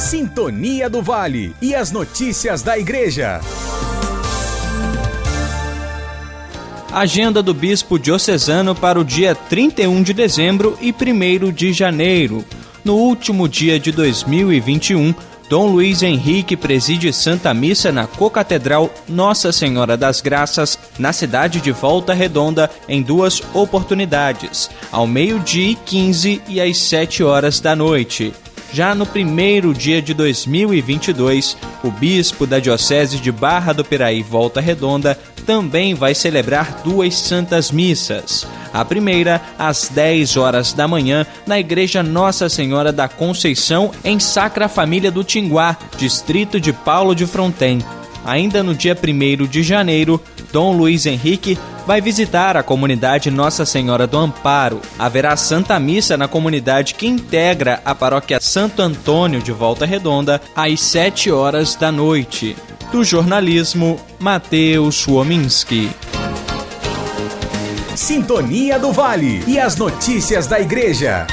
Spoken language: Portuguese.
Sintonia do Vale e as notícias da Igreja. Agenda do Bispo Diocesano para o dia 31 de dezembro e 1 de janeiro. No último dia de 2021, Dom Luiz Henrique preside Santa Missa na Cocatedral Nossa Senhora das Graças, na cidade de Volta Redonda, em duas oportunidades, ao meio-dia e 15 e às 7 horas da noite. Já no primeiro dia de 2022, o bispo da Diocese de Barra do Piraí Volta Redonda também vai celebrar duas santas missas. A primeira, às 10 horas da manhã, na Igreja Nossa Senhora da Conceição, em Sacra Família do Tinguá, distrito de Paulo de Fronten. Ainda no dia 1 de janeiro, Dom Luiz Henrique vai visitar a comunidade Nossa Senhora do Amparo. Haverá Santa Missa na comunidade que integra a paróquia Santo Antônio de Volta Redonda às 7 horas da noite. Do jornalismo, Matheus Wominski. Sintonia do Vale e as notícias da Igreja.